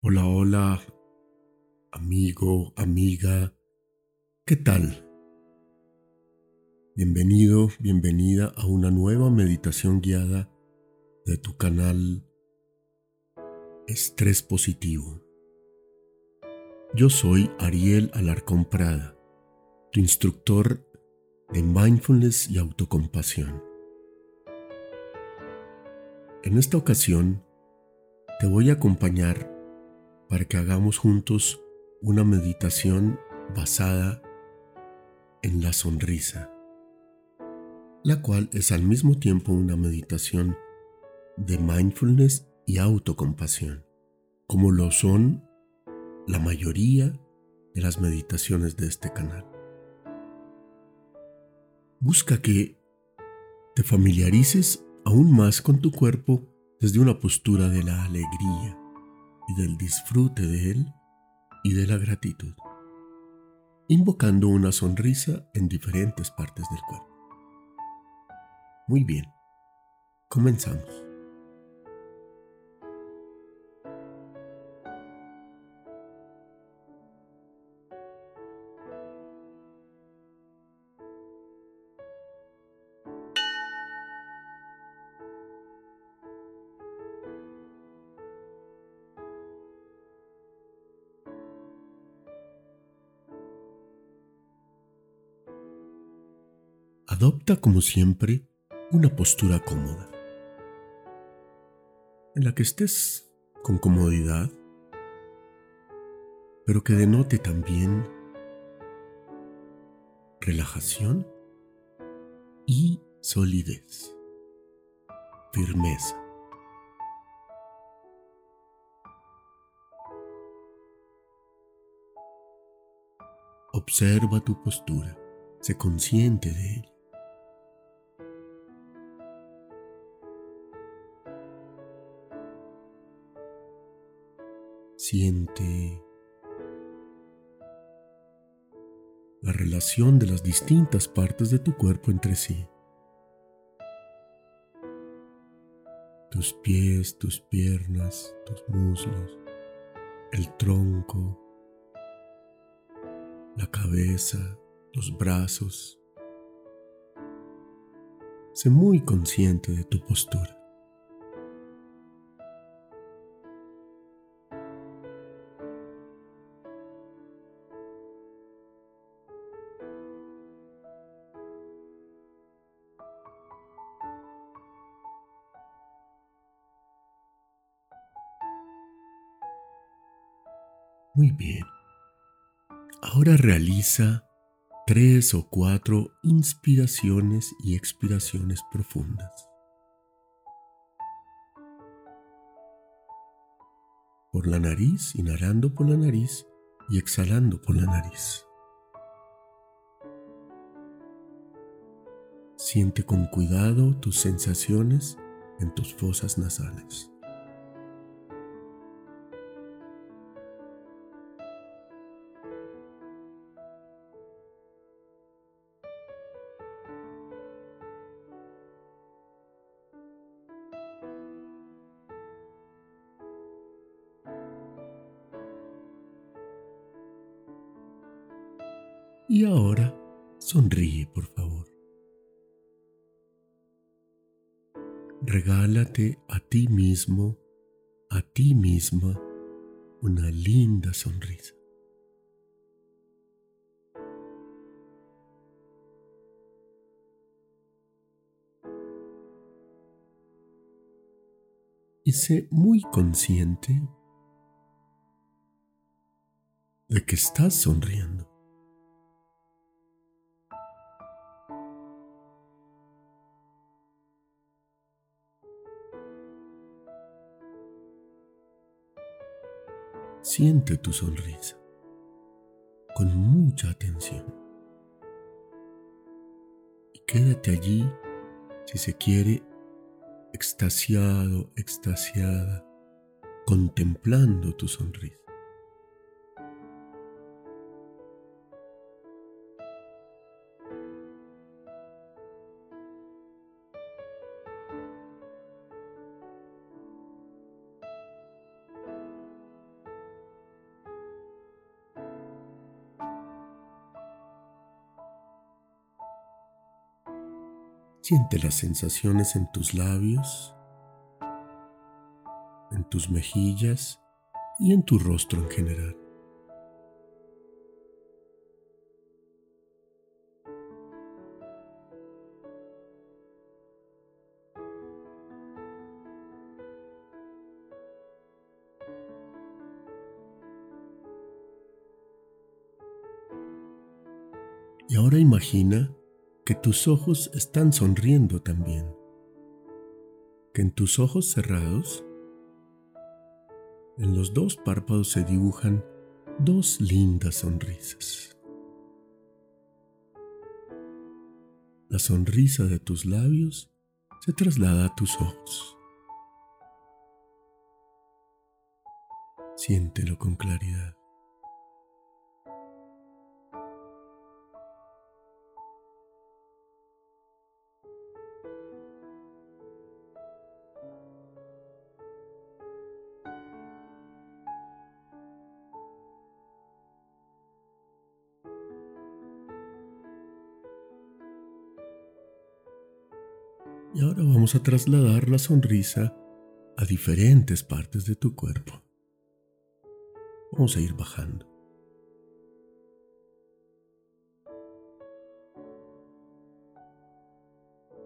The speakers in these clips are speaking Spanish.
Hola, hola, amigo, amiga, ¿qué tal? Bienvenido, bienvenida a una nueva meditación guiada de tu canal Estrés Positivo. Yo soy Ariel Alarcón Prada, tu instructor de mindfulness y autocompasión. En esta ocasión, te voy a acompañar para que hagamos juntos una meditación basada en la sonrisa, la cual es al mismo tiempo una meditación de mindfulness y autocompasión, como lo son la mayoría de las meditaciones de este canal. Busca que te familiarices aún más con tu cuerpo desde una postura de la alegría y del disfrute de él y de la gratitud, invocando una sonrisa en diferentes partes del cuerpo. Muy bien, comenzamos. Adopta como siempre una postura cómoda, en la que estés con comodidad, pero que denote también relajación y solidez, firmeza. Observa tu postura, sé consciente de ella. Siente la relación de las distintas partes de tu cuerpo entre sí. Tus pies, tus piernas, tus muslos, el tronco, la cabeza, los brazos. Sé muy consciente de tu postura. Muy bien. Ahora realiza tres o cuatro inspiraciones y expiraciones profundas. Por la nariz, inhalando por la nariz y exhalando por la nariz. Siente con cuidado tus sensaciones en tus fosas nasales. A ti mismo, a ti misma, una linda sonrisa. Y sé muy consciente de que estás sonriendo. Siente tu sonrisa con mucha atención. Y quédate allí, si se quiere, extasiado, extasiada, contemplando tu sonrisa. Siente las sensaciones en tus labios, en tus mejillas y en tu rostro en general. Y ahora imagina que tus ojos están sonriendo también, que en tus ojos cerrados, en los dos párpados se dibujan dos lindas sonrisas. La sonrisa de tus labios se traslada a tus ojos. Siéntelo con claridad. Vamos a trasladar la sonrisa a diferentes partes de tu cuerpo. Vamos a ir bajando.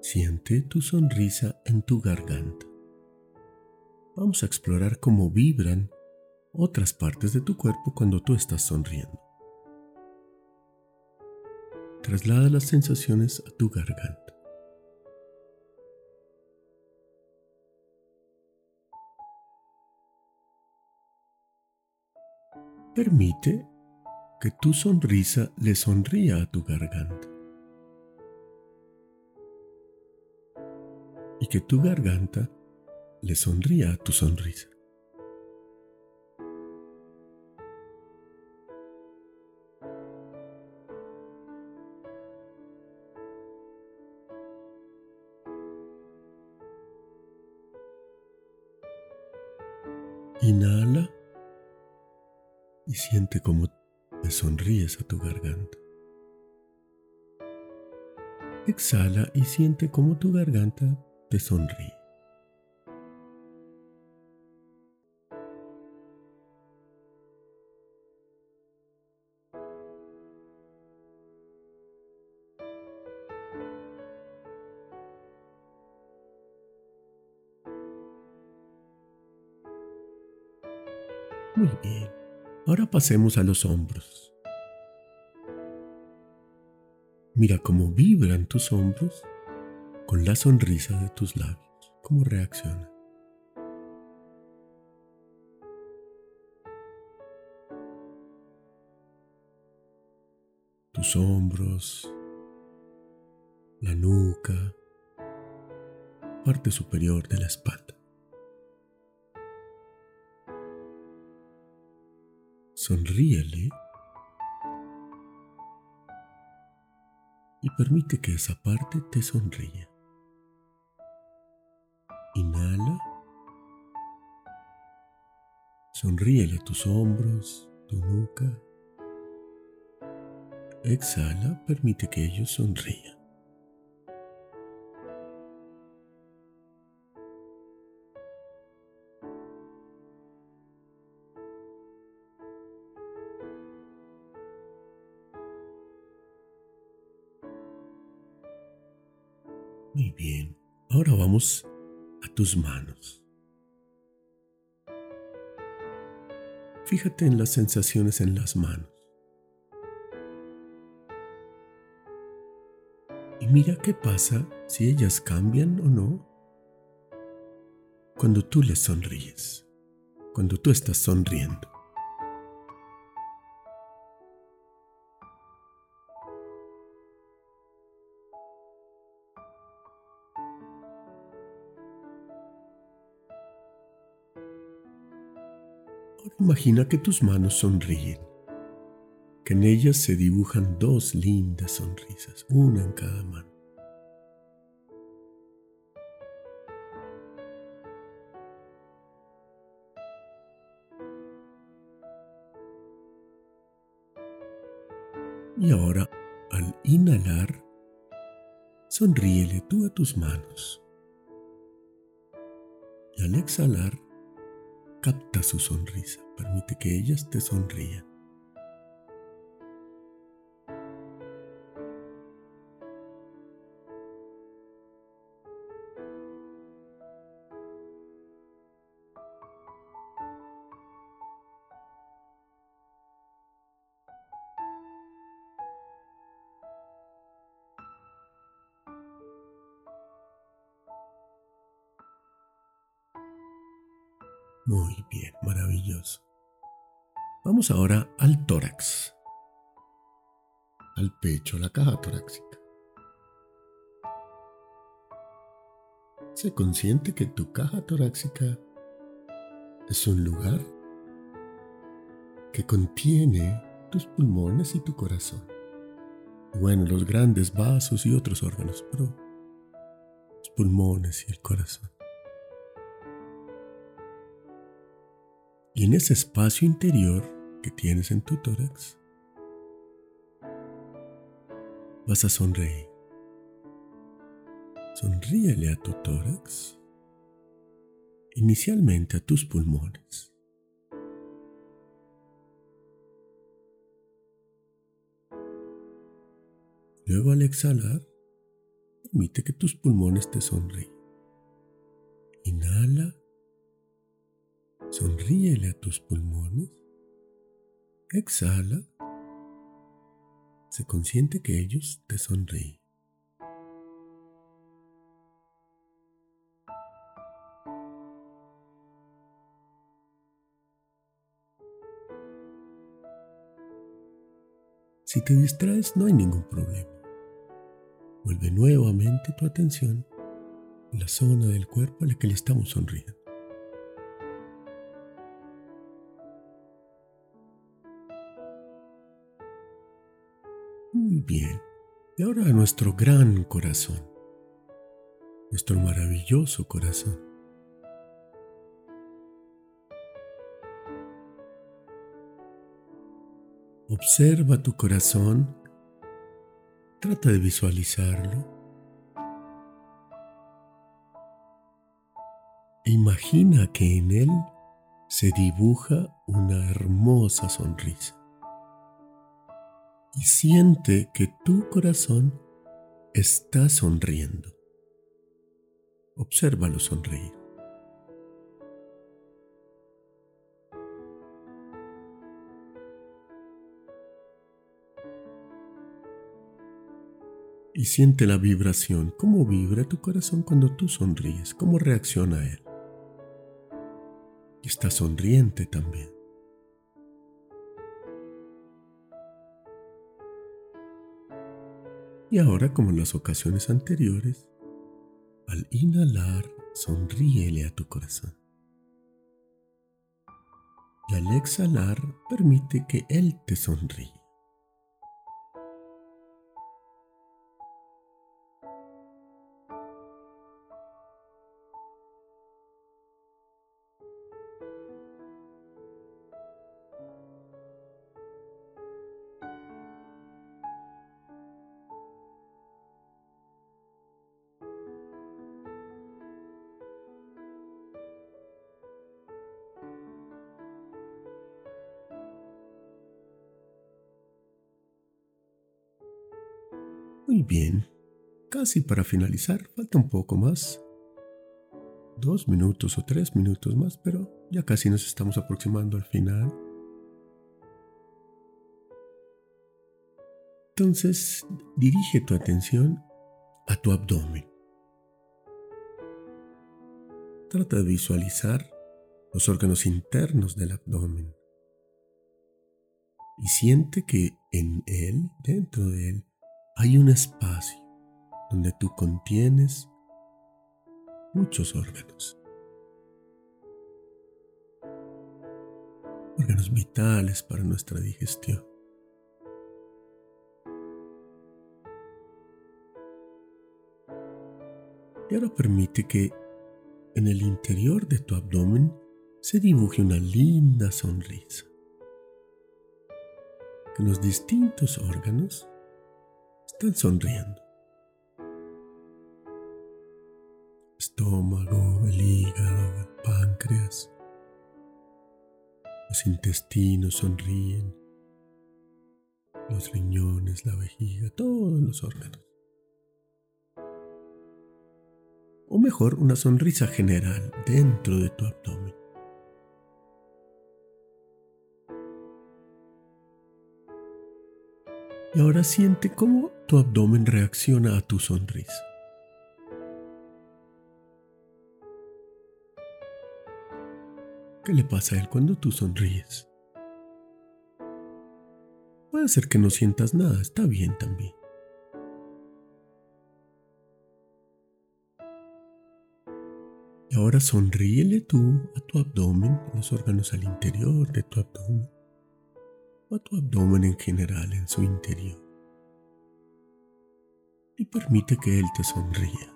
Siente tu sonrisa en tu garganta. Vamos a explorar cómo vibran otras partes de tu cuerpo cuando tú estás sonriendo. Traslada las sensaciones a tu garganta. Permite que tu sonrisa le sonría a tu garganta. Y que tu garganta le sonría a tu sonrisa. Y siente cómo te sonríes a tu garganta. Exhala y siente cómo tu garganta te sonríe. Muy bien. Ahora pasemos a los hombros. Mira cómo vibran tus hombros con la sonrisa de tus labios, cómo reaccionan. Tus hombros, la nuca, parte superior de la espalda. Sonríele y permite que esa parte te sonría. Inhala. Sonríele a tus hombros, tu nuca. Exhala, permite que ellos sonrían. A tus manos. Fíjate en las sensaciones en las manos. Y mira qué pasa si ellas cambian o no cuando tú les sonríes, cuando tú estás sonriendo. Imagina que tus manos sonríen, que en ellas se dibujan dos lindas sonrisas, una en cada mano. Y ahora, al inhalar, sonríele tú a tus manos. Y al exhalar, capta su sonrisa, permite que ellas te sonrían. Muy bien, maravilloso. Vamos ahora al tórax, al pecho, la caja torácica. Sé consciente que tu caja torácica es un lugar que contiene tus pulmones y tu corazón. Bueno, los grandes vasos y otros órganos, pero los pulmones y el corazón. Y en ese espacio interior que tienes en tu tórax, vas a sonreír. Sonríele a tu tórax, inicialmente a tus pulmones. Luego al exhalar, permite que tus pulmones te sonríen. Inhala Sonríele a tus pulmones. Exhala. Se consciente que ellos te sonríen. Si te distraes no hay ningún problema. Vuelve nuevamente tu atención a la zona del cuerpo a la que le estamos sonriendo. Bien. Y ahora a nuestro gran corazón, nuestro maravilloso corazón. Observa tu corazón, trata de visualizarlo. E imagina que en él se dibuja una hermosa sonrisa y siente que tu corazón está sonriendo. Obsérvalo sonreír. Y siente la vibración, cómo vibra tu corazón cuando tú sonríes, cómo reacciona él. Está sonriente también. Y ahora, como en las ocasiones anteriores, al inhalar, sonríele a tu corazón. Y al exhalar, permite que Él te sonríe. Muy bien, casi para finalizar, falta un poco más. Dos minutos o tres minutos más, pero ya casi nos estamos aproximando al final. Entonces, dirige tu atención a tu abdomen. Trata de visualizar los órganos internos del abdomen. Y siente que en él, dentro de él, hay un espacio donde tú contienes muchos órganos. Órganos vitales para nuestra digestión. Y ahora permite que en el interior de tu abdomen se dibuje una linda sonrisa. Que los distintos órganos están sonriendo. estómago, el hígado, el páncreas. Los intestinos sonríen, los riñones, la vejiga, todos los órganos. O mejor, una sonrisa general dentro de tu abdomen. Y ahora siente cómo tu abdomen reacciona a tu sonrisa. ¿Qué le pasa a él cuando tú sonríes? Puede ser que no sientas nada, está bien también. Y ahora sonríele tú a tu abdomen, a los órganos al interior de tu abdomen, a tu abdomen en general en su interior. Y permite que él te sonría.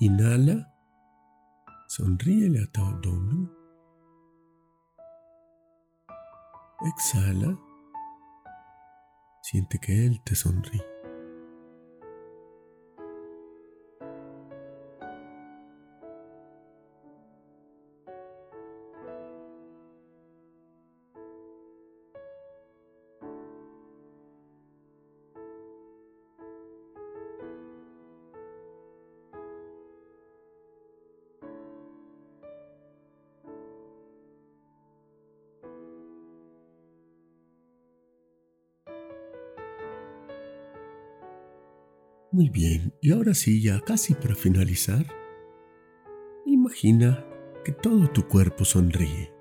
Inhala, sonríele a tu abdomen. Exhala. Siente que Él te sonríe. Muy bien, y ahora sí, ya casi para finalizar, imagina que todo tu cuerpo sonríe.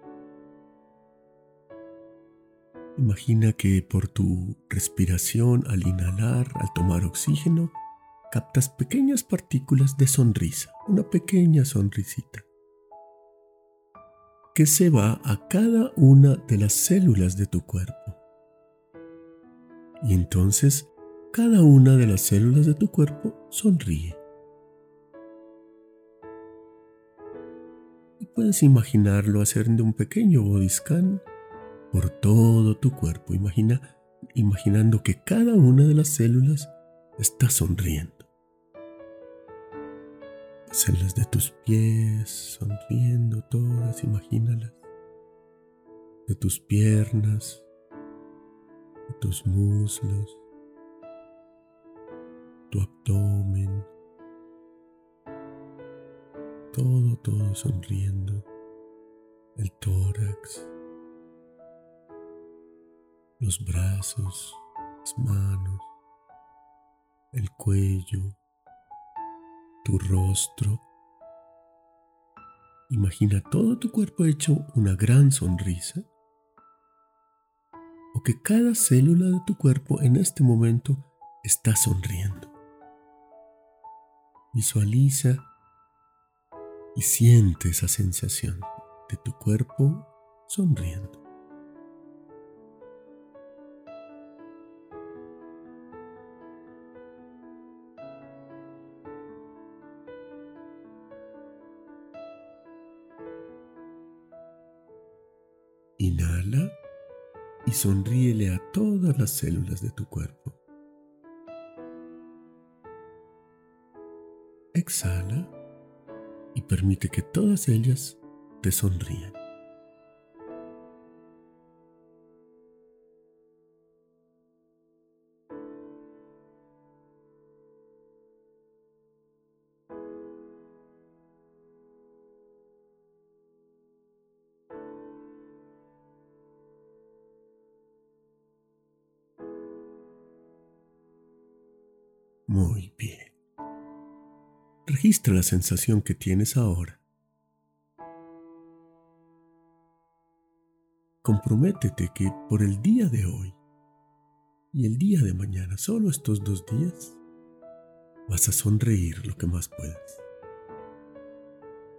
Imagina que por tu respiración al inhalar, al tomar oxígeno, captas pequeñas partículas de sonrisa, una pequeña sonrisita, que se va a cada una de las células de tu cuerpo. Y entonces cada una de las células de tu cuerpo sonríe. Y puedes imaginarlo haciendo un pequeño body por todo tu cuerpo. Imagina, imaginando que cada una de las células está sonriendo. células de tus pies sonriendo todas, imagínalas. De tus piernas, de tus muslos, tu abdomen, todo, todo sonriendo, el tórax, los brazos, las manos, el cuello, tu rostro. Imagina todo tu cuerpo hecho una gran sonrisa. O que cada célula de tu cuerpo en este momento está sonriendo. Visualiza y siente esa sensación de tu cuerpo sonriendo. Inhala y sonríele a todas las células de tu cuerpo. Exhala y permite que todas ellas te sonrían. Muy bien. Registra la sensación que tienes ahora. Comprométete que por el día de hoy y el día de mañana, solo estos dos días, vas a sonreír lo que más puedas.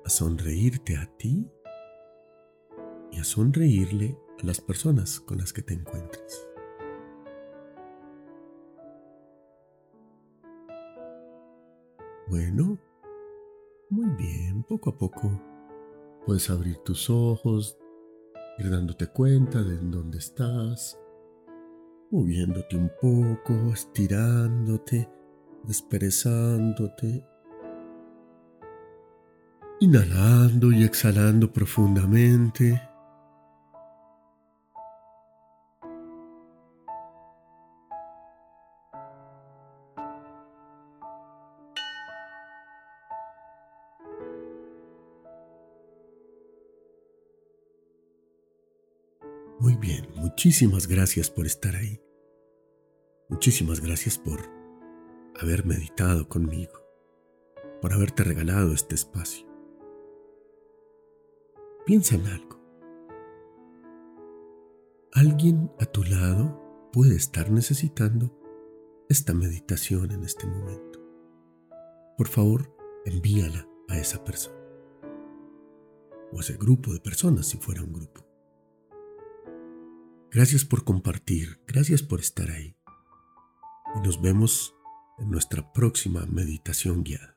A sonreírte a ti y a sonreírle a las personas con las que te encuentres. Bueno, muy bien, poco a poco puedes abrir tus ojos, ir dándote cuenta de dónde estás, moviéndote un poco, estirándote, desperezándote. Inhalando y exhalando profundamente. Muchísimas gracias por estar ahí. Muchísimas gracias por haber meditado conmigo, por haberte regalado este espacio. Piensa en algo. Alguien a tu lado puede estar necesitando esta meditación en este momento. Por favor, envíala a esa persona. O a ese grupo de personas si fuera un grupo. Gracias por compartir, gracias por estar ahí. Y nos vemos en nuestra próxima meditación guiada.